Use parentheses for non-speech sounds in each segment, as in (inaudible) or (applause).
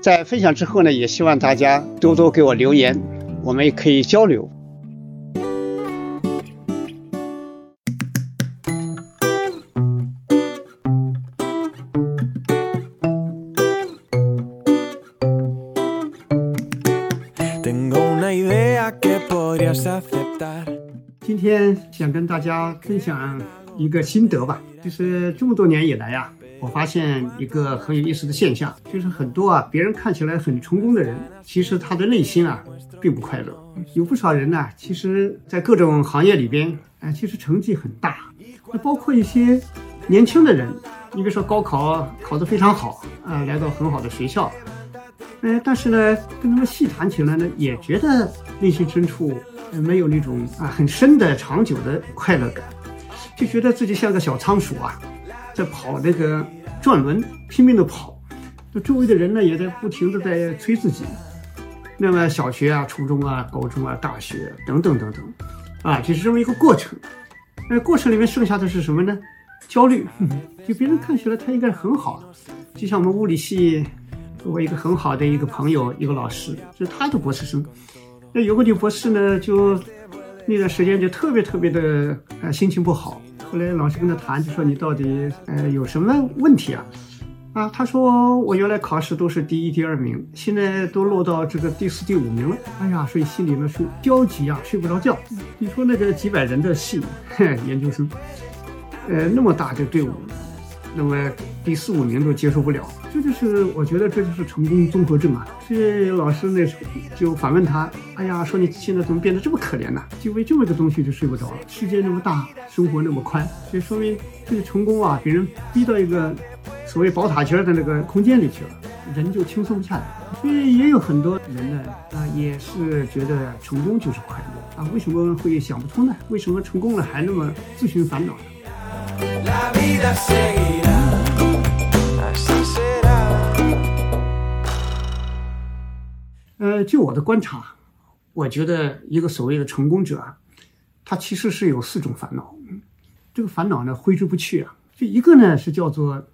在分享之后呢，也希望大家多多给我留言，我们也可以交流。今天想跟大家分享一个心得吧，就是这么多年以来呀。我发现一个很有意思的现象，就是很多啊，别人看起来很成功的人，其实他的内心啊，并不快乐。有不少人呢，其实，在各种行业里边，哎，其实成绩很大。那包括一些年轻的人，你比如说高考考得非常好啊，来到很好的学校，哎，但是呢，跟他们细谈起来呢，也觉得内心深处没有那种啊很深的长久的快乐感，就觉得自己像个小仓鼠啊。在跑那个转轮，拼命的跑，那周围的人呢也在不停的在催自己。那么小学啊、初中啊、高中啊、大学等等等等，啊，就是这么一个过程。那过程里面剩下的是什么呢？焦虑。就别人看起来他应该很好，就像我们物理系，我一个很好的一个朋友，一个老师，是他的博士生。那有个女博士呢，就那段时间就特别特别的啊，心情不好。后来老师跟他谈，就说你到底呃有什么问题啊？啊，他说我原来考试都是第一、第二名，现在都落到这个第四、第五名了。哎呀，所以心里呢是焦急啊，睡不着觉。你说那个几百人的系研究生，呃，那么大的队伍。那么第四五名都接受不了，这就是我觉得这就是成功综合症啊。所以老师那时候就反问他：“哎呀，说你现在怎么变得这么可怜呢？就为这么个东西就睡不着了。世界那么大，生活那么宽，所以说明这个成功啊，给人逼到一个所谓宝塔尖的那个空间里去了，人就轻松不下来。所以也有很多人呢，啊，也是觉得成功就是快乐啊。为什么会想不通呢？为什么成功了还那么自寻烦恼呢？”呃，就我的观察，我觉得一个所谓的成功者啊，他其实是有四种烦恼。这个烦恼呢挥之不去啊。就一个呢是叫做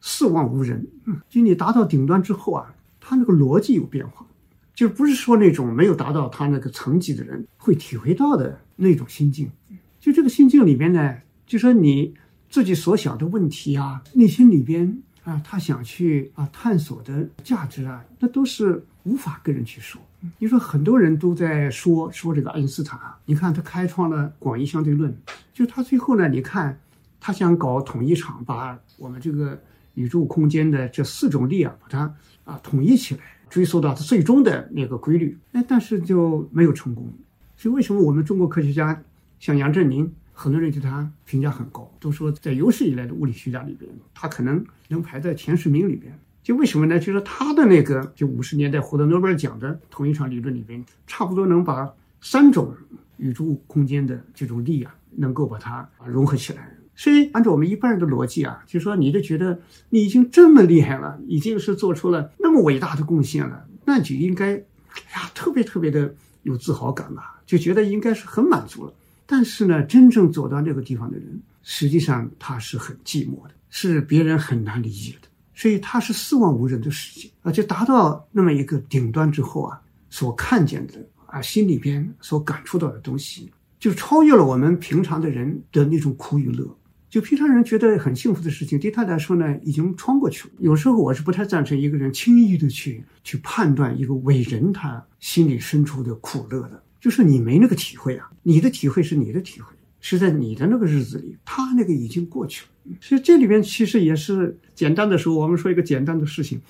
四望无人。就你达到顶端之后啊，他那个逻辑有变化，就不是说那种没有达到他那个层级的人会体会到的那种心境。就这个心境里边呢，就说你。自己所想的问题啊，内心里边啊，他想去啊探索的价值啊，那都是无法跟人去说。你说很多人都在说说这个爱因斯坦啊，你看他开创了广义相对论，就他最后呢，你看他想搞统一场，把我们这个宇宙空间的这四种力啊，把它啊统一起来，追溯到它最终的那个规律，哎，但是就没有成功。所以为什么我们中国科学家像杨振宁？很多人对他评价很高，都说在有史以来的物理学家里边，他可能能排在前十名里边。就为什么呢？就是他的那个，就五十年代获得诺贝尔奖的同一场理论里边，差不多能把三种宇宙空间的这种力啊，能够把它融合起来。所以按照我们一般人的逻辑啊，就说你就觉得你已经这么厉害了，已经是做出了那么伟大的贡献了，那就应该，呀，特别特别的有自豪感吧，就觉得应该是很满足了。但是呢，真正走到那个地方的人，实际上他是很寂寞的，是别人很难理解的。所以他是四望无人的世界啊，就达到那么一个顶端之后啊，所看见的啊，心里边所感触到的东西，就超越了我们平常的人的那种苦与乐。就平常人觉得很幸福的事情，对他来说呢，已经穿过去了。有时候我是不太赞成一个人轻易的去去判断一个伟人他心里深处的苦乐的，就是你没那个体会啊，你的体会是你的体会，是在你的那个日子里，他那个已经过去了。所以这里边其实也是简单的说，我们说一个简单的事情，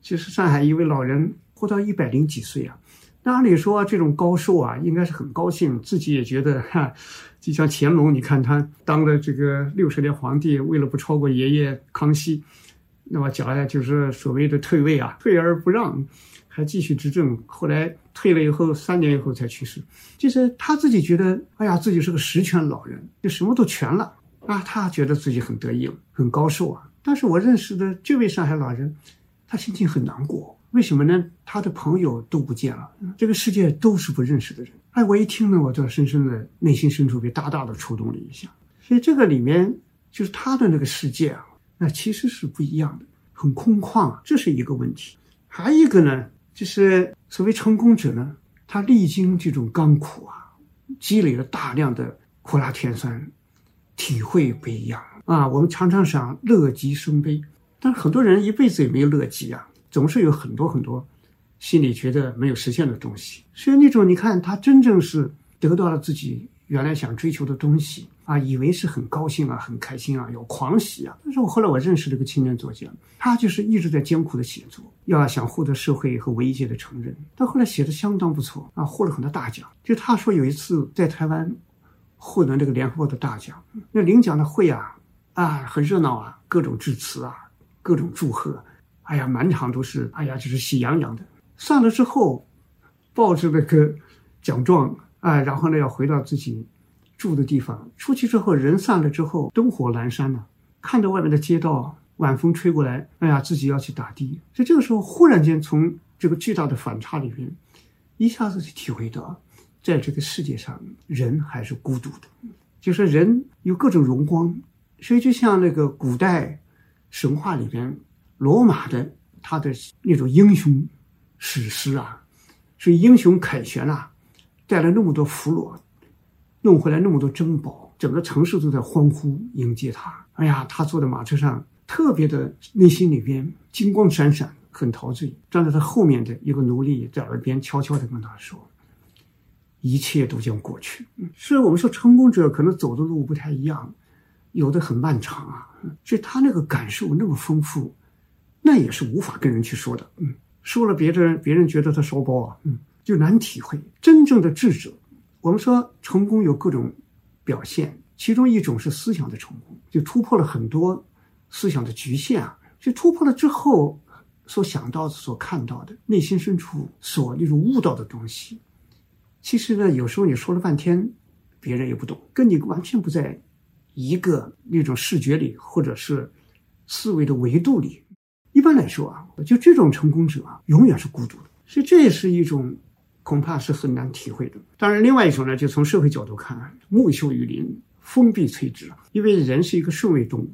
其实上海一位老人活到一百零几岁啊。那按理说，这种高寿啊，应该是很高兴，自己也觉得哈，就像乾隆，你看他当了这个六十年皇帝，为了不超过爷爷康熙，那么讲来就是所谓的退位啊，退而不让，还继续执政。后来退了以后，三年以后才去世，就是他自己觉得，哎呀，自己是个十全老人，就什么都全了啊，他觉得自己很得意了，很高寿啊。但是我认识的这位上海老人，他心情很难过。为什么呢？他的朋友都不见了，这个世界都是不认识的人。哎，我一听呢，我就深深的内心深处被大大的触动了一下。所以这个里面就是他的那个世界啊，那其实是不一样的，很空旷，这是一个问题。还有一个呢，就是所谓成功者呢，他历经这种甘苦啊，积累了大量的苦辣甜酸，体会不一样啊。我们常常想乐极生悲，但是很多人一辈子也没有乐极啊。总是有很多很多心里觉得没有实现的东西，所以那种你看他真正是得到了自己原来想追求的东西啊，以为是很高兴啊、很开心啊、有狂喜啊。但是我后来我认识了一个青年作家，他就是一直在艰苦的写作，要想获得社会和文艺界的承认。他后来写的相当不错啊，获了很多大奖。就他说有一次在台湾获得这个联合国的大奖，那领奖的会啊啊很热闹啊，各种致辞啊，各种祝贺。哎呀，满场都是，哎呀，就是喜洋洋的。散了之后，抱着那个奖状啊，然后呢，要回到自己住的地方。出去之后，人散了之后，灯火阑珊了，看着外面的街道，晚风吹过来，哎呀，自己要去打的。所以这个时候，忽然间从这个巨大的反差里边，一下子就体会到，在这个世界上，人还是孤独的。就是人有各种荣光，所以就像那个古代神话里边。罗马的他的那种英雄史诗啊，所以英雄凯旋啊，带了那么多俘虏，弄回来那么多珍宝，整个城市都在欢呼迎接他。哎呀，他坐在马车上，特别的内心里边金光闪闪，很陶醉。站在他后面的一个奴隶在耳边悄悄地跟他说：“一切都将过去。”所以我们说，成功者可能走的路不太一样，有的很漫长啊，所以他那个感受那么丰富。那也是无法跟人去说的，嗯，说了别人，别人觉得他烧包啊，嗯，就难体会。真正的智者，我们说成功有各种表现，其中一种是思想的成功，就突破了很多思想的局限啊，就突破了之后所想到、所看到的，内心深处所那种悟到的东西，其实呢，有时候你说了半天，别人也不懂，跟你完全不在一个那种视觉里，或者是思维的维度里。一般来说啊，就这种成功者啊，永远是孤独的，所以这也是一种恐怕是很难体会的。当然，另外一种呢，就从社会角度看，木秀于林，风必摧之。因为人是一个顺位动物，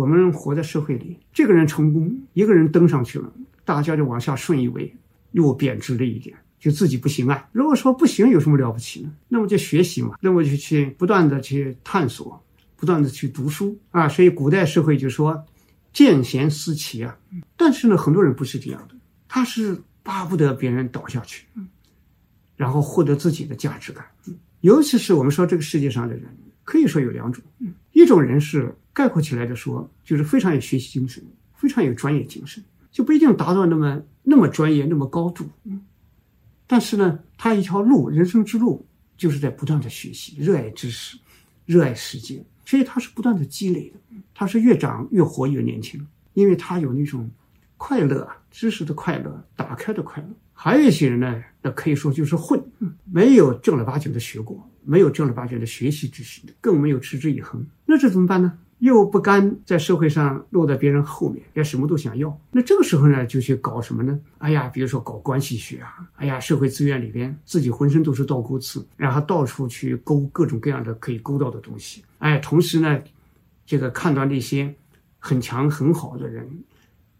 我们活在社会里，这个人成功，一个人登上去了，大家就往下顺一位，又贬值了一点，就自己不行啊。如果说不行，有什么了不起呢？那么就学习嘛，那么就去不断的去探索，不断的去读书啊。所以古代社会就说。见贤思齐啊，但是呢，很多人不是这样的，他是巴不得别人倒下去，然后获得自己的价值感。尤其是我们说这个世界上的人，可以说有两种，一种人是概括起来的说，就是非常有学习精神，非常有专业精神，就不一定达到那么那么专业那么高度，但是呢，他一条路，人生之路，就是在不断的学习，热爱知识，热爱世界。所以他是不断的积累的，他是越长越活越年轻，因为他有那种快乐啊，知识的快乐，打开的快乐。还有一些人呢，那可以说就是混，没有正儿八经的学过，没有正儿八经的学习知识，更没有持之以恒，那这怎么办呢？又不甘在社会上落在别人后面，也什么都想要。那这个时候呢，就去搞什么呢？哎呀，比如说搞关系学啊，哎呀，社会资源里边自己浑身都是倒钩刺，然后到处去勾各种各样的可以勾到的东西。哎，同时呢，这个看到那些很强很好的人，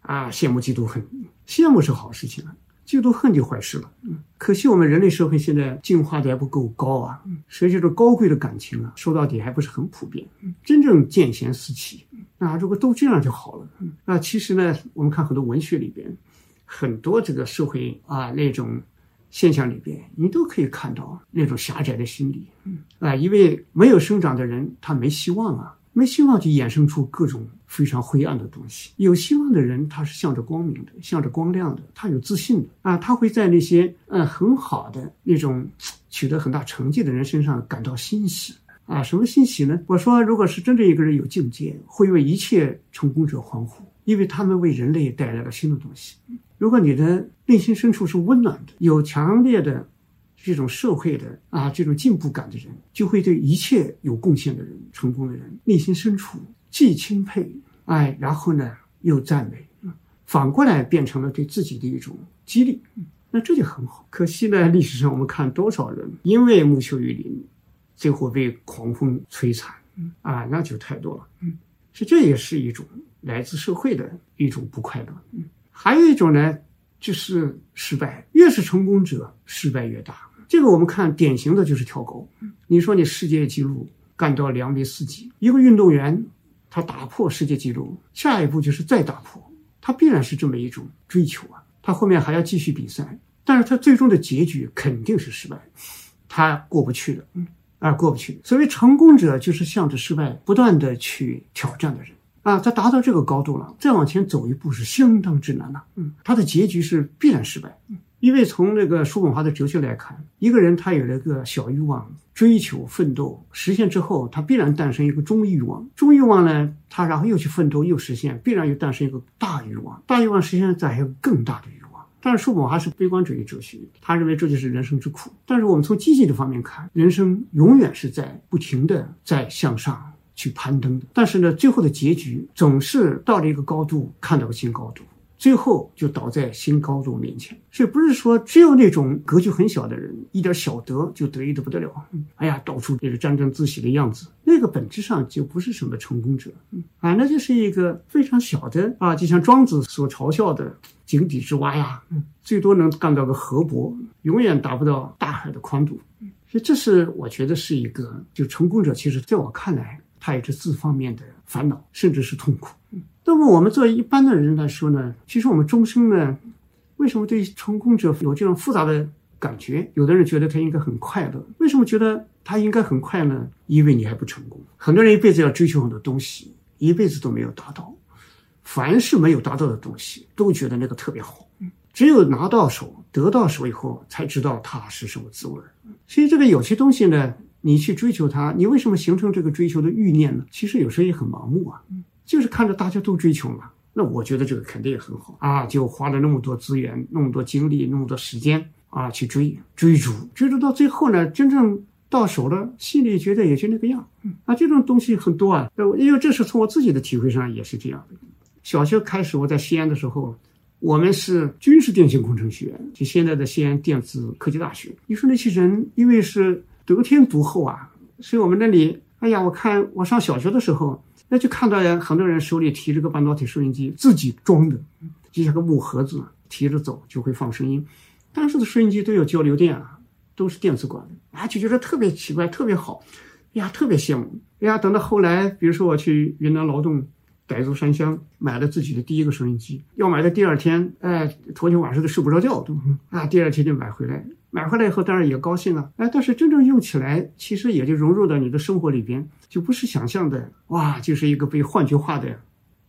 啊，羡慕嫉妒恨。羡慕是好事情啊，嫉妒恨就坏事了。嗯，可惜我们人类社会现在进化的还不够高啊，所以这种高贵的感情啊，说到底还不是很普遍。嗯真正见贤思齐那，如果都这样就好了。嗯那其实呢，我们看很多文学里边，很多这个社会啊那种现象里边，你都可以看到那种狭窄的心理。嗯啊，因为没有生长的人，他没希望啊。没希望就衍生出各种非常灰暗的东西。有希望的人，他是向着光明的，向着光亮的，他有自信的啊，他会在那些嗯很好的那种取得很大成绩的人身上感到欣喜啊。什么欣喜呢？我说，如果是真正一个人有境界，会为一切成功者欢呼，因为他们为人类带来了新的东西。如果你的内心深处是温暖的，有强烈的。这种社会的啊，这种进步感的人，就会对一切有贡献的人、成功的人，内心深处既钦佩，哎，然后呢又赞美，反过来变成了对自己的一种激励，那这就很好。可惜呢，历史上我们看多少人因为木秀于林，最后被狂风摧残，啊，那就太多了。嗯，所以这也是一种来自社会的一种不快乐。嗯，还有一种呢，就是失败，越是成功者，失败越大。这个我们看典型的就是跳高。你说你世界纪录干到两米四几，一个运动员他打破世界纪录，下一步就是再打破，他必然是这么一种追求啊。他后面还要继续比赛，但是他最终的结局肯定是失败，他过不去的，啊，过不去。所谓成功者就是向着失败不断的去挑战的人啊。他达到这个高度了，再往前走一步是相当之难的。嗯，他的结局是必然失败。因为从那个叔本华的哲学来看，一个人他有了个小欲望，追求奋斗实现之后，他必然诞生一个中欲望。中欲望呢，他然后又去奋斗又实现，必然又诞生一个大欲望。大欲望实现再还有更大的欲望。但是叔本华是悲观主义哲学，他认为这就是人生之苦。但是我们从积极的方面看，人生永远是在不停的在向上去攀登的。但是呢，最后的结局总是到了一个高度，看到个新高度。最后就倒在新高度面前，所以不是说只有那种格局很小的人，一点小得就得意的不得了。哎呀，到处就是沾沾自喜的样子，那个本质上就不是什么成功者，啊，那就是一个非常小的啊，就像庄子所嘲笑的井底之蛙呀，最多能干到个河伯，永远达不到大海的宽度。所以这是我觉得是一个，就成功者，其实在我看来，他也是四方面的烦恼，甚至是痛苦。那么我们作为一般的人来说呢，其实我们终生呢，为什么对成功者有这种复杂的感觉？有的人觉得他应该很快乐，为什么觉得他应该很快乐？因为你还不成功。很多人一辈子要追求很多东西，一辈子都没有达到。凡是没有达到的东西，都觉得那个特别好。只有拿到手、得到手以后，才知道它是什么滋味。所以这个有些东西呢，你去追求它，你为什么形成这个追求的欲念呢？其实有时候也很盲目啊。就是看着大家都追求嘛，那我觉得这个肯定也很好啊，就花了那么多资源、那么多精力、那么多时间啊去追追逐，追逐到最后呢，真正到手了，心里觉得也就那个样。啊，这种东西很多啊，因为这是从我自己的体会上也是这样的。小学开始我在西安的时候，我们是军事电信工程学院，就现在的西安电子科技大学。你说那些人因为是得天独厚啊，所以我们那里，哎呀，我看我上小学的时候。那就看到很多人手里提着个半导体收音机，自己装的，就像个木盒子，提着走就会放声音。当时的收音机都有交流电啊，都是电子管的啊，就觉得特别奇怪，特别好，哎呀，特别羡慕。哎呀，等到后来，比如说我去云南劳动，傣族山乡买了自己的第一个收音机，要买的第二天，哎，头天晚上都睡不着觉，都啊，第二天就买回来。买回来以后当然也高兴了，哎，但是真正用起来，其实也就融入到你的生活里边，就不是想象的哇，就是一个被幻觉化的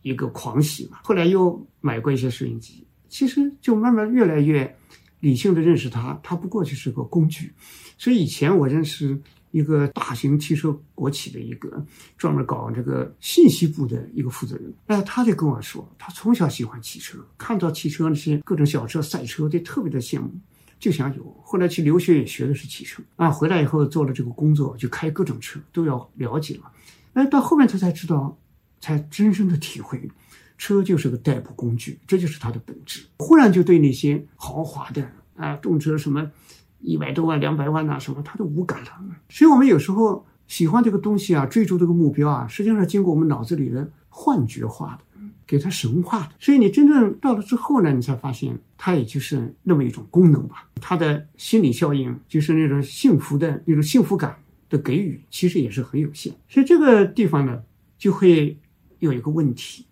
一个狂喜嘛。后来又买过一些收音机，其实就慢慢越来越理性的认识它，它不过就是个工具。所以以前我认识一个大型汽车国企的一个专门搞这个信息部的一个负责人，哎，他就跟我说，他从小喜欢汽车，看到汽车那些各种小车、赛车，就特别的羡慕。就想有，后来去留学也学的是汽车啊，回来以后做了这个工作，就开各种车都要了解了。哎，到后面他才知道，才真正的体会，车就是个代步工具，这就是它的本质。忽然就对那些豪华的啊，动辄什么一百多万、两百万呐，什么他都无感了。所以我们有时候喜欢这个东西啊，追逐这个目标啊，实际上是经过我们脑子里的幻觉化的。给他神化的。所以你真正到了之后呢，你才发现它也就是那么一种功能吧。它的心理效应就是那种幸福的那种幸福感的给予，其实也是很有限。所以这个地方呢，就会有一个问题。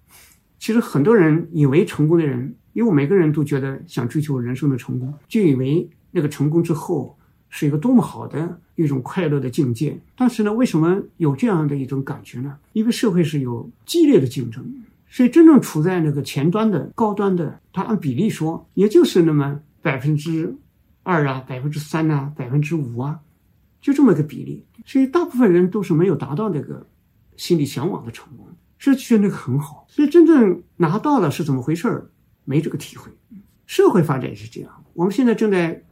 其实很多人以为成功的人，因为每个人都觉得想追求人生的成功，就以为那个成功之后。是一个多么好的一种快乐的境界，但是呢，为什么有这样的一种感觉呢？因为社会是有激烈的竞争，所以真正处在那个前端的高端的，它按比例说，也就是那么百分之二啊，百分之三啊，百分之五啊，就这么个比例。所以大部分人都是没有达到那个心里向往的成功，是觉得那个很好。所以真正拿到了是怎么回事儿，没这个体会。社会发展是这样，我们现在正在。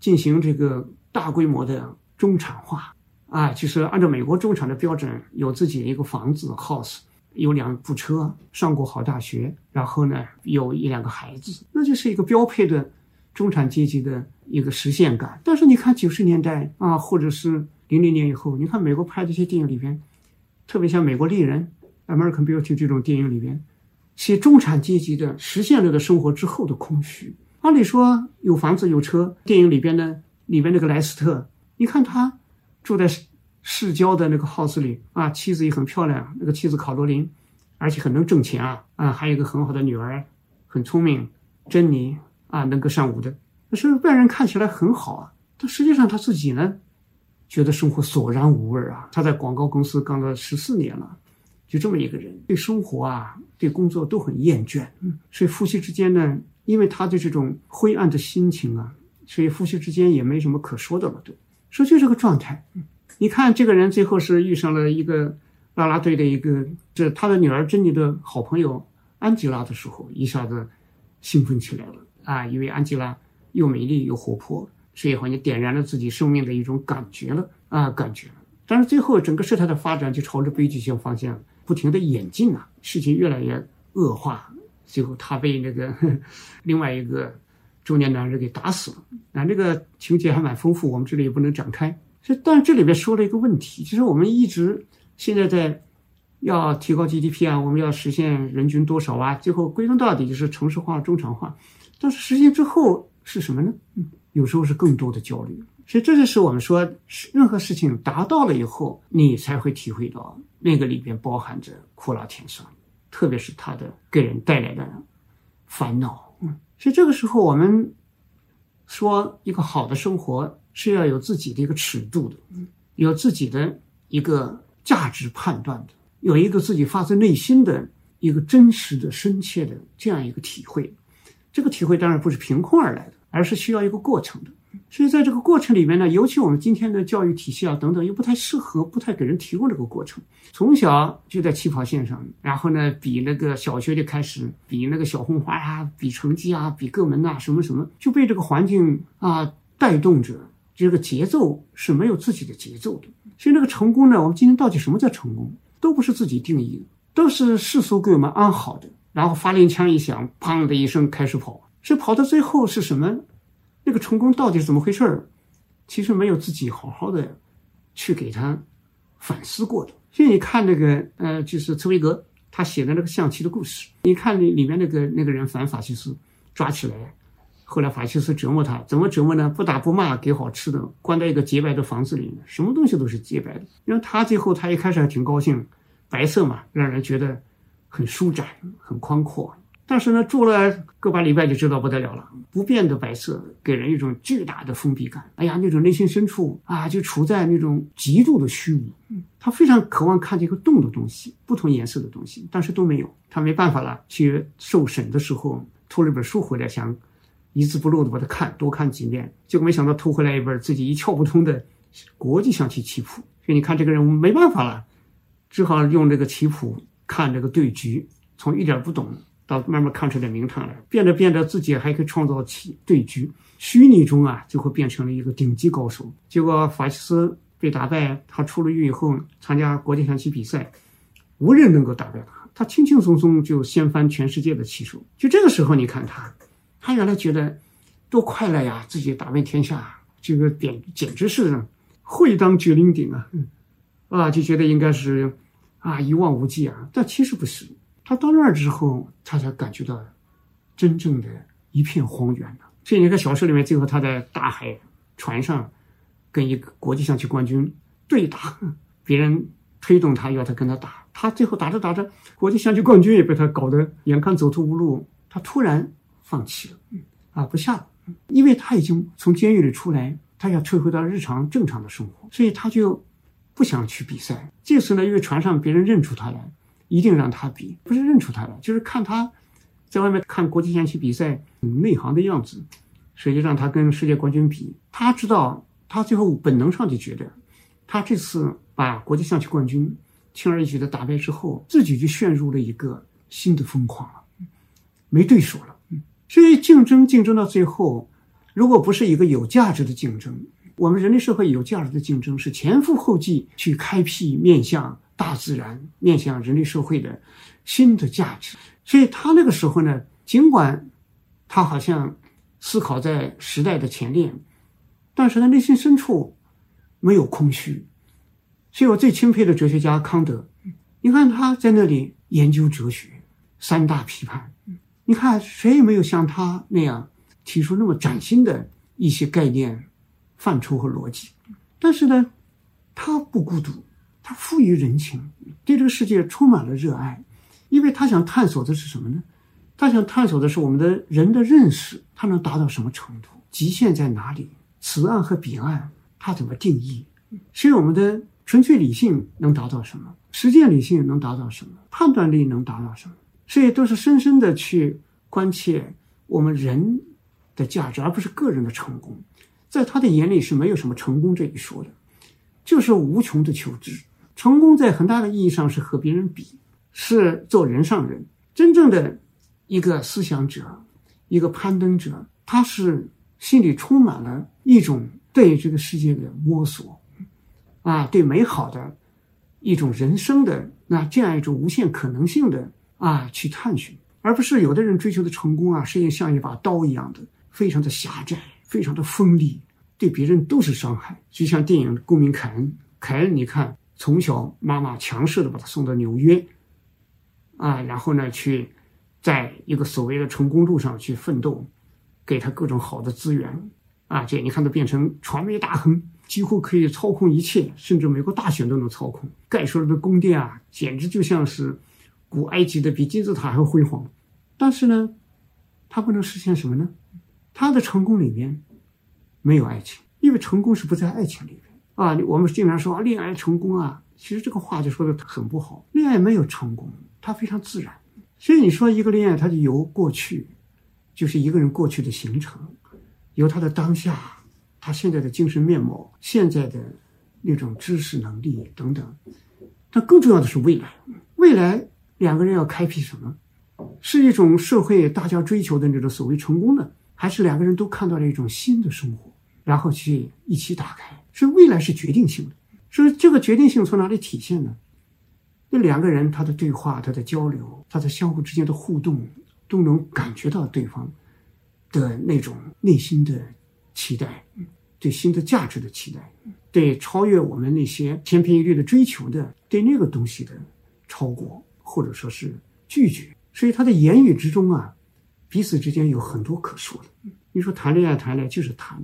进行这个大规模的中产化啊，就是按照美国中产的标准，有自己的一个房子 house，有两部车，上过好大学，然后呢有一两个孩子，那就是一个标配的中产阶级的一个实现感。但是你看九十年代啊，或者是零零年以后，你看美国拍这些电影里边，特别像《美国丽人》（American Beauty） 这种电影里边，写中产阶级的实现了的生活之后的空虚。按理说有房子有车，电影里边呢，里边那个莱斯特，你看他住在市郊的那个 house 里啊，妻子也很漂亮，那个妻子卡罗琳，而且很能挣钱啊啊，还有一个很好的女儿，很聪明，珍妮啊，能歌善舞的，可是外人看起来很好啊，但实际上他自己呢，觉得生活索然无味啊。他在广告公司干了十四年了，就这么一个人，对生活啊，对工作都很厌倦，嗯，所以夫妻之间呢。因为他的这种灰暗的心情啊，所以夫妻之间也没什么可说的了，对，说就这个状态。你看这个人最后是遇上了一个啦啦队的一个，这他的女儿珍妮的好朋友安吉拉的时候，一下子兴奋起来了啊！因为安吉拉又美丽又活泼，所以好像点燃了自己生命的一种感觉了啊，感觉。但是最后整个事态的发展就朝着悲剧性方向不停的演进啊，事情越来越恶化。最后，他被那个 (laughs) 另外一个中年男人给打死了。啊，这个情节还蛮丰富，我们这里也不能展开。所以，但这里面说了一个问题，就是我们一直现在在要提高 GDP 啊，我们要实现人均多少啊？最后归根到底就是城市化、中产化。但是实现之后是什么呢？嗯，有时候是更多的焦虑。所以这就是我们说，任何事情达到了以后，你才会体会到那个里边包含着苦辣甜酸。特别是他的给人带来的烦恼，嗯，所以这个时候我们说一个好的生活是要有自己的一个尺度的，有自己的一个价值判断的，有一个自己发自内心的一个真实的、深切的这样一个体会。这个体会当然不是凭空而来的，而是需要一个过程的。所以在这个过程里面呢，尤其我们今天的教育体系啊等等，又不太适合，不太给人提供这个过程。从小就在起跑线上，然后呢，比那个小学就开始比那个小红花呀，比成绩啊，比各门啊，什么什么，就被这个环境啊带动着，这个节奏是没有自己的节奏的。所以那个成功呢，我们今天到底什么叫成功，都不是自己定义的，都是世俗给我们安好的。然后发令枪一响，砰的一声开始跑，这跑到最后是什么？那个成功到底是怎么回事儿？其实没有自己好好的去给他反思过的。所以你看那个，呃，就是茨威格他写的那个象棋的故事，你看里里面那个那个人反法西斯抓起来，后来法西斯折磨他，怎么折磨呢？不打不骂，给好吃的，关在一个洁白的房子里面，什么东西都是洁白的。因为他最后他一开始还挺高兴，白色嘛，让人觉得很舒展、很宽阔。但是呢，住了个把礼拜就知道不得了了。不变的白色给人一种巨大的封闭感。哎呀，那种内心深处啊，就处在那种极度的虚无。他非常渴望看见一个动的东西，不同颜色的东西，但是都没有。他没办法了，去受审的时候偷了本书回来，想一字不漏的把它看多看几遍。结果没想到偷回来一本自己一窍不通的国际象棋棋谱。所以你看，这个人我们没办法了，只好用这个棋谱看这个对局，从一点不懂。到慢慢看出点名堂来，变着变着自己还可以创造棋对局，虚拟中啊就会变成了一个顶级高手。结果法西斯被打败，他出了狱以后参加国际象棋比赛，无人能够打败他，他轻轻松松就掀翻全世界的棋手。就这个时候，你看他，他原来觉得多快乐呀，自己打遍天下，这个点简直是会当绝顶顶啊，啊就觉得应该是啊一望无际啊，但其实不是。他到那儿之后，他才感觉到真正的一片荒原了。所以你看小说里面，最后他在大海船上跟一个国际象棋冠军对打，别人推动他要他跟他打，他最后打着打着，国际象棋冠军也被他搞得眼看走投无路，他突然放弃了，嗯啊，不下了，因为他已经从监狱里出来，他要退回到日常正常的生活，所以他就不想去比赛。这次呢，因为船上别人认出他来，一定让他比，不是认出他来，就是看他。在外面看国际象棋比赛，内行的样子，所以就让他跟世界冠军比。他知道，他最后本能上就觉得，他这次把国际象棋冠军轻而易举的打败之后，自己就陷入了一个新的疯狂了，没对手了。所以竞争竞争到最后，如果不是一个有价值的竞争，我们人类社会有价值的竞争是前赴后继去开辟面向大自然、面向人类社会的新的价值。所以他那个时候呢，尽管他好像思考在时代的前列，但是他内心深处没有空虚。所以我最钦佩的哲学家康德，你看他在那里研究哲学三大批判，你看谁也没有像他那样提出那么崭新的一些概念、范畴和逻辑。但是呢，他不孤独，他富于人情，对这个世界充满了热爱。因为他想探索的是什么呢？他想探索的是我们的人的认识，他能达到什么程度？极限在哪里？此岸和彼岸，他怎么定义？所以我们的纯粹理性能达到什么？实践理性能达到什么？判断力能达到什么？所以都是深深的去关切我们人的价值，而不是个人的成功。在他的眼里是没有什么成功这一说的，就是无穷的求知。成功在很大的意义上是和别人比。是做人上人，真正的一个思想者，一个攀登者，他是心里充满了一种对这个世界的摸索，啊，对美好的一种人生的那这样一种无限可能性的啊去探寻，而不是有的人追求的成功啊，是像一把刀一样的，非常的狭窄，非常的锋利，对别人都是伤害。就像电影《公民凯恩》，凯恩，你看从小妈妈强势的把他送到纽约。啊，然后呢，去在一个所谓的成功路上去奋斗，给他各种好的资源啊，这你看他变成传媒大亨，几乎可以操控一切，甚至美国大选都能操控。盖出来的宫殿啊，简直就像是古埃及的，比金字塔还辉煌。但是呢，他不能实现什么呢？他的成功里面没有爱情，因为成功是不在爱情里面啊。我们经常说恋爱成功啊，其实这个话就说的很不好，恋爱没有成功。它非常自然，所以你说一个恋爱，它就由过去，就是一个人过去的形成，由他的当下，他现在的精神面貌，现在的那种知识能力等等，但更重要的是未来。未来两个人要开辟什么？是一种社会大家追求的那种所谓成功的，还是两个人都看到了一种新的生活，然后去一起打开？所以未来是决定性的。所以这个决定性从哪里体现呢？那两个人，他的对话、他的交流、他的相互之间的互动，都能感觉到对方的那种内心的期待，对新的价值的期待，对超越我们那些千篇一律的追求的，对那个东西的超过或者说是拒绝。所以他的言语之中啊，彼此之间有很多可说的。你说谈恋爱，谈恋爱就是谈，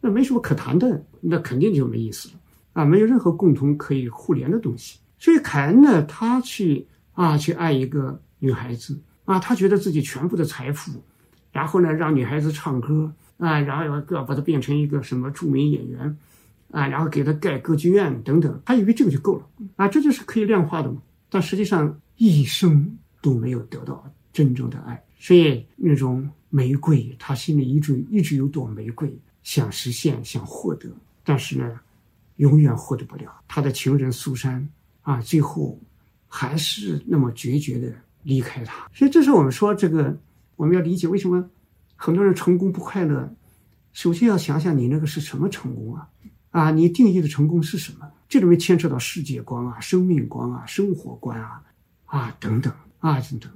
那没什么可谈的，那肯定就没意思了啊，没有任何共同可以互联的东西。所以凯恩呢，他去啊，去爱一个女孩子啊，他觉得自己全部的财富，然后呢，让女孩子唱歌啊，然后要要把她变成一个什么著名演员啊，然后给她盖歌剧院等等，他以为这个就够了啊，这就是可以量化的嘛。但实际上一生都没有得到真正的爱，所以那种玫瑰，他心里一直一直有朵玫瑰，想实现，想获得，但是呢，永远获得不了。他的情人苏珊。啊，最后还是那么决绝的离开他，所以这是我们说这个我们要理解为什么很多人成功不快乐。首先要想想你那个是什么成功啊？啊，你定义的成功是什么？这里面牵扯到世界观啊、生命观啊、生活观啊啊等等啊等等。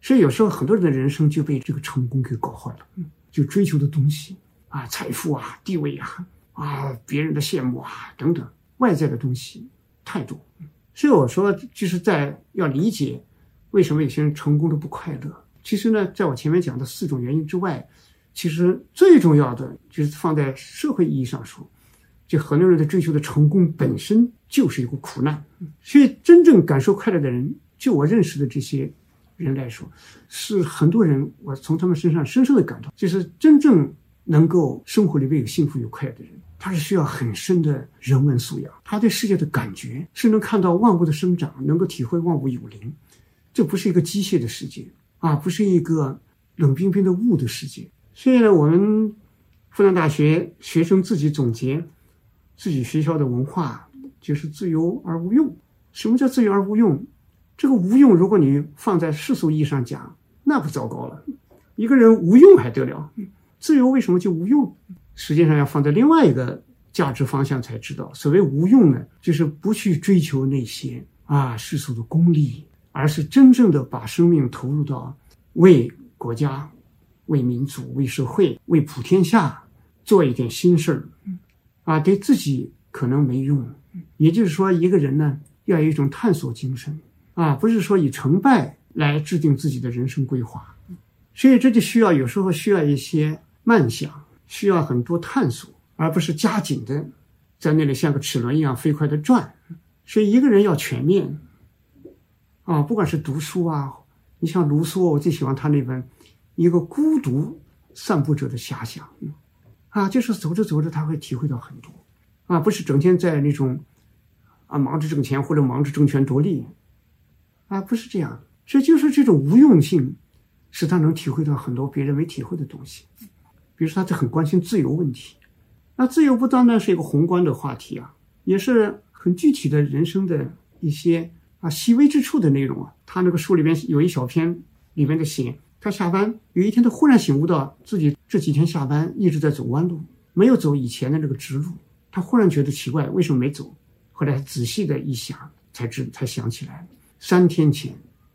所以有时候很多人的人生就被这个成功给搞坏了，就追求的东西啊、财富啊、地位啊、啊别人的羡慕啊等等外在的东西太多。所以我说，就是在要理解为什么有些人成功的不快乐？其实呢，在我前面讲的四种原因之外，其实最重要的就是放在社会意义上说，就很多人的追求的成功本身就是一个苦难。所以，真正感受快乐的人，就我认识的这些人来说，是很多人我从他们身上深深的感到，就是真正能够生活里面有幸福有快乐的人，他是需要很深的人文素养，他对世界的感觉是能看到万物的生长，能够体会万物有灵，这不是一个机械的世界。啊，不是一个冷冰冰的雾的世界。所以呢，我们复旦大学学生自己总结自己学校的文化，就是自由而无用。什么叫自由而无用？这个无用，如果你放在世俗意义上讲，那不糟糕了。一个人无用还得了？自由为什么就无用？实际上要放在另外一个价值方向才知道。所谓无用呢，就是不去追求那些啊世俗的功利。而是真正的把生命投入到为国家、为民族、为社会、为普天下做一点心事儿，啊，对自己可能没用。也就是说，一个人呢要有一种探索精神，啊，不是说以成败来制定自己的人生规划。所以这就需要有时候需要一些慢想，需要很多探索，而不是加紧的在那里像个齿轮一样飞快的转。所以一个人要全面。啊，不管是读书啊，你像卢梭，我最喜欢他那本《一个孤独散步者的遐想》，啊，就是走着走着他会体会到很多，啊，不是整天在那种啊忙着挣钱或者忙着争权夺利，啊，不是这样，这就是这种无用性，使他能体会到很多别人没体会的东西，比如说他就很关心自由问题，那自由不单单是一个宏观的话题啊，也是很具体的人生的一些。啊，细微之处的内容啊，他那个书里边有一小篇里面的写，他下班有一天他忽然醒悟到自己这几天下班一直在走弯路，没有走以前的那个直路，他忽然觉得奇怪，为什么没走？后来仔细的一想，才知才想起来，三天前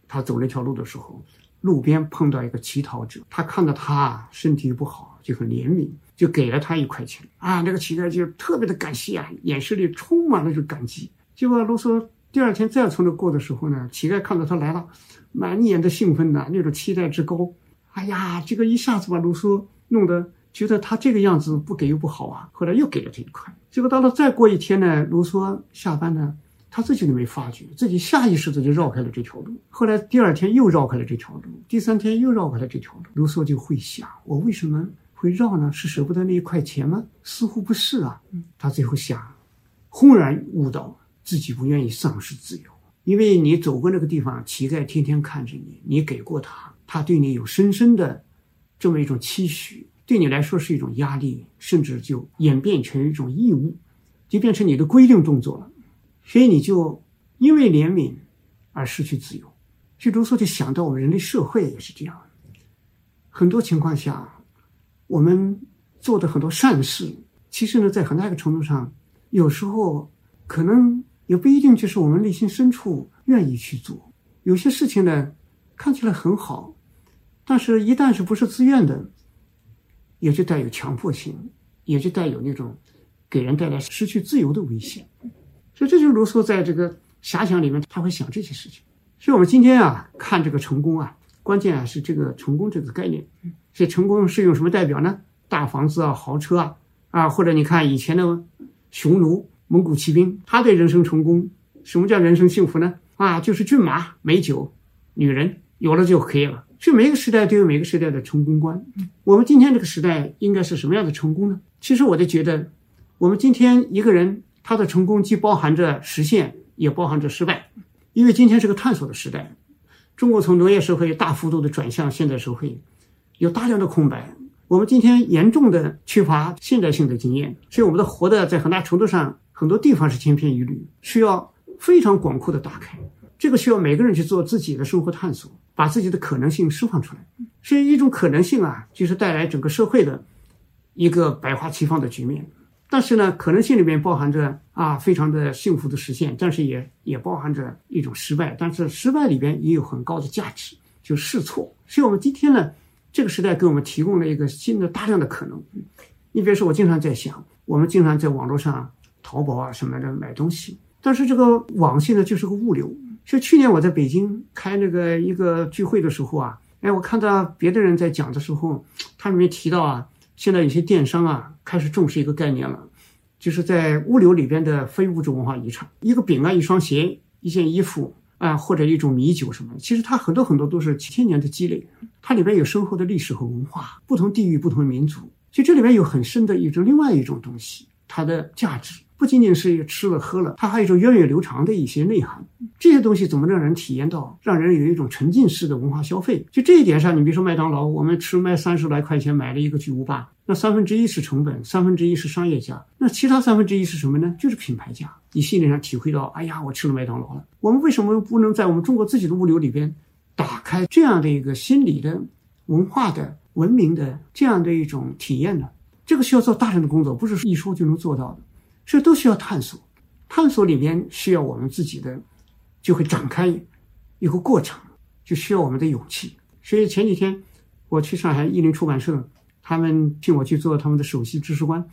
他走那条路的时候，路边碰到一个乞讨者，他看到他身体不好，就很怜悯，就给了他一块钱啊，那个乞丐就特别的感谢啊，眼神里充满了就感激。结果卢梭。第二天再从那过的时候呢，乞丐看到他来了，满眼的兴奋呐，那种期待之高。哎呀，这个一下子把卢梭弄得觉得他这个样子不给又不好啊。后来又给了这一块。结果到了再过一天呢，卢梭下班呢，他自己都没发觉，自己下意识的就绕开了这条路。后来第二天又绕开了这条路，第三天又绕开了这条路。卢梭就会想：我为什么会绕呢？是舍不得那一块钱吗？似乎不是啊。他最后想，轰然悟到。自己不愿意丧失自由，因为你走过那个地方，乞丐天天看着你，你给过他，他对你有深深的这么一种期许，对你来说是一种压力，甚至就演变成一种义务，就变成你的规定动作了。所以你就因为怜悯而失去自由。就如说，就想到我们人类社会也是这样，很多情况下，我们做的很多善事，其实呢，在很大一个程度上，有时候可能。也不一定就是我们内心深处愿意去做。有些事情呢，看起来很好，但是一旦是不是自愿的，也就带有强迫性，也就带有那种给人带来失去自由的危险。所以，这就是卢梭在这个遐想里面他会想这些事情。所以我们今天啊，看这个成功啊，关键啊是这个成功这个概念。这，成功是用什么代表呢？大房子啊，豪车啊，啊，或者你看以前的匈奴。蒙古骑兵，他对人生成功，什么叫人生幸福呢？啊，就是骏马、美酒、女人，有了就可以了。所以每个时代都有每个时代的成功观。我们今天这个时代应该是什么样的成功呢？其实我就觉得，我们今天一个人他的成功既包含着实现，也包含着失败，因为今天是个探索的时代。中国从农业社会大幅度的转向现代社会，有大量的空白。我们今天严重的缺乏现代性的经验，所以我们的活的在很大程度上。很多地方是千篇一律，需要非常广阔的打开。这个需要每个人去做自己的生活探索，把自己的可能性释放出来。所以一种可能性啊，就是带来整个社会的一个百花齐放的局面。但是呢，可能性里面包含着啊，非常的幸福的实现，但是也也包含着一种失败。但是失败里边也有很高的价值，就试错。所以我们今天呢，这个时代给我们提供了一个新的大量的可能。你比如说，我经常在想，我们经常在网络上。淘宝啊什么的买东西，但是这个网现在就是个物流，就去年我在北京开那个一个聚会的时候啊，哎，我看到别的人在讲的时候，他里面提到啊，现在有些电商啊开始重视一个概念了，就是在物流里边的非物质文化遗产，一个饼啊，一双鞋，一件衣服啊，或者一种米酒什么，其实它很多很多都是几千年的积累，它里边有深厚的历史和文化，不同地域、不同民族，就这里面有很深的一种另外一种东西，它的价值。不仅仅是吃了喝了，它还有一种源远流长的一些内涵。这些东西怎么让人体验到，让人有一种沉浸式的文化消费？就这一点上，你比如说麦当劳，我们吃卖三十来块钱买了一个巨无霸，那三分之一是成本，三分之一是商业价，那其他三分之一是什么呢？就是品牌价。你心理上体会到，哎呀，我吃了麦当劳了。我们为什么不能在我们中国自己的物流里边，打开这样的一个心理的、文化的、文明的这样的一种体验呢？这个需要做大量的工作，不是一说就能做到的。这都需要探索，探索里面需要我们自己的，就会展开一个过程，就需要我们的勇气。所以前几天我去上海译林出版社，他们聘我去做他们的首席知识官，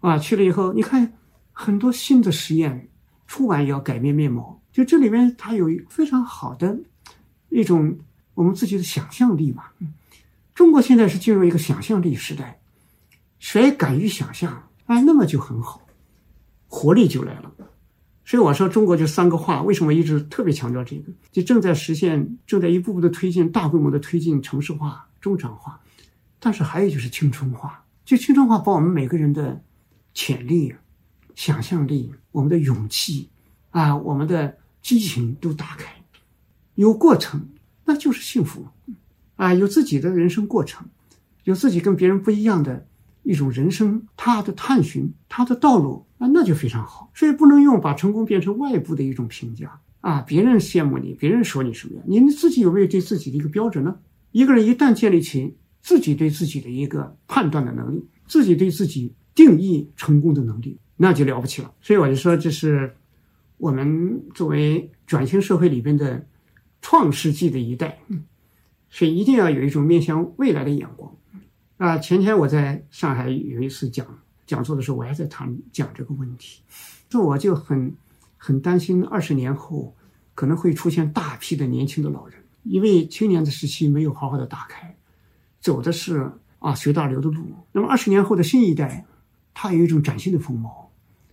啊，去了以后，你看很多新的实验，出版也要改变面貌。就这里面它有非常好的一种我们自己的想象力嘛。中国现在是进入一个想象力时代，谁敢于想象，哎，那么就很好。活力就来了，所以我说中国就三个化，为什么一直特别强调这个？就正在实现，正在一步步的推进，大规模的推进城市化、中产化，但是还有就是青春化，就青春化把我们每个人的潜力、想象力、我们的勇气啊、我们的激情都打开，有过程那就是幸福啊，有自己的人生过程，有自己跟别人不一样的。一种人生，他的探寻，他的道路啊，那就非常好。所以不能用把成功变成外部的一种评价啊，别人羡慕你，别人说你什么样，你自己有没有对自己的一个标准呢？一个人一旦建立起自己对自己的一个判断的能力，自己对自己定义成功的能力，那就了不起了。所以我就说，这是我们作为转型社会里边的创世纪的一代，所以一定要有一种面向未来的眼光。啊，前天我在上海有一次讲讲座的时候，我还在谈讲这个问题，这我就很很担心，二十年后可能会出现大批的年轻的老人，因为青年的时期没有好好的打开，走的是啊随大流的路。那么二十年后的新一代，他有一种崭新的风貌，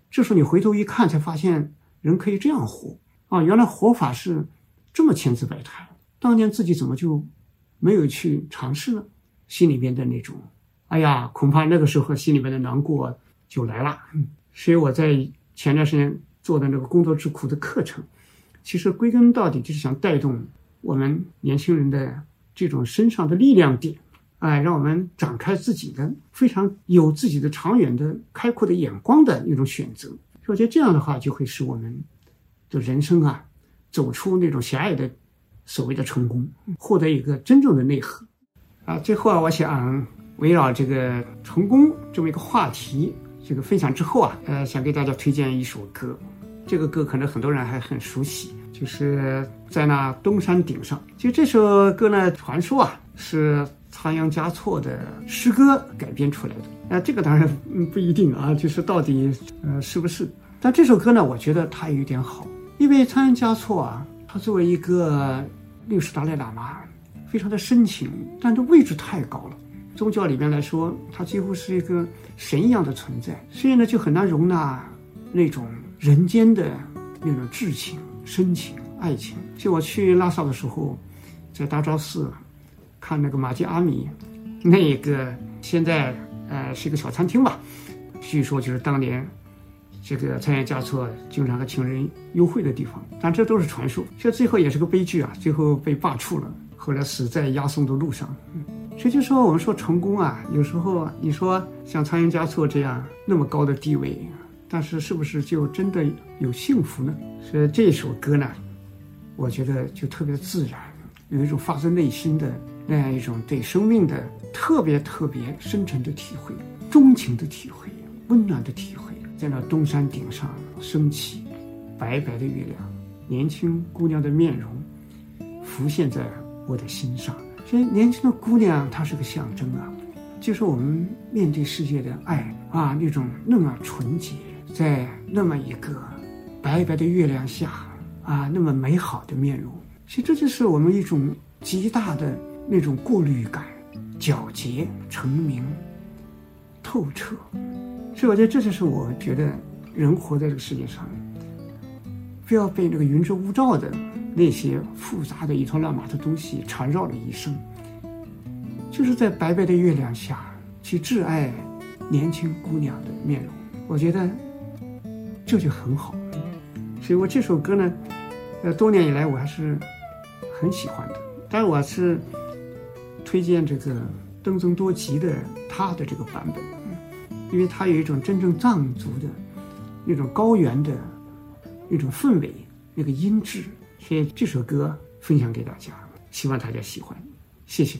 这时候你回头一看，才发现人可以这样活啊，原来活法是这么千姿百态，当年自己怎么就没有去尝试呢？心里边的那种，哎呀，恐怕那个时候心里边的难过就来了。所以我在前段时间做的那个工作之苦的课程，其实归根到底就是想带动我们年轻人的这种身上的力量点，哎，让我们展开自己的非常有自己的长远的开阔的眼光的一种选择。我觉得这样的话，就会使我们的人生啊，走出那种狭隘的所谓的成功，获得一个真正的内核。啊，最后啊，我想围绕这个成功这么一个话题，这个分享之后啊，呃，想给大家推荐一首歌。这个歌可能很多人还很熟悉，就是在那东山顶上。就这首歌呢，传说啊是仓央嘉措的诗歌改编出来的。那这个当然不一定啊，就是到底呃是不是？但这首歌呢，我觉得它有一点好，因为仓央嘉措啊，他作为一个六世达赖喇嘛。非常的深情，但这位置太高了。宗教里面来说，它几乎是一个神一样的存在，所以呢，就很难容纳那种人间的那种至情、深情、爱情。就我去拉萨的时候，在大昭寺看那个玛吉阿米，那个现在呃是一个小餐厅吧，据说就是当年这个参演嘉措经常和情人幽会的地方，但这都是传说。这最后也是个悲剧啊，最后被罢黜了。后来死在押送的路上，所以就说我们说成功啊，有时候你说像仓央嘉措这样那么高的地位，但是是不是就真的有幸福呢？所以这首歌呢，我觉得就特别自然，有一种发自内心的那样一种对生命的特别特别深沉的体会、钟情的体会、温暖的体会，在那东山顶上升起，白白的月亮，年轻姑娘的面容浮现在。我的心上，所以年轻的姑娘她是个象征啊，就是我们面对世界的爱啊，那种那么纯洁，在那么一个白白的月亮下，啊那么美好的面容。其实这就是我们一种极大的那种过滤感，皎洁、澄明、透彻。所以我觉得这就是我觉得人活在这个世界上，不要被那个云遮雾罩的那些复杂的一团乱麻的东西缠绕了一生，就是在白白的月亮下去挚爱年轻姑娘的面容。我觉得这就很好。所以我这首歌呢，呃，多年以来我还是很喜欢的。但我是推荐这个邓增多吉的他的这个版本。因为他有一种真正藏族的那种高原的那种氛围，那个音质，所以这首歌分享给大家，希望大家喜欢，谢谢。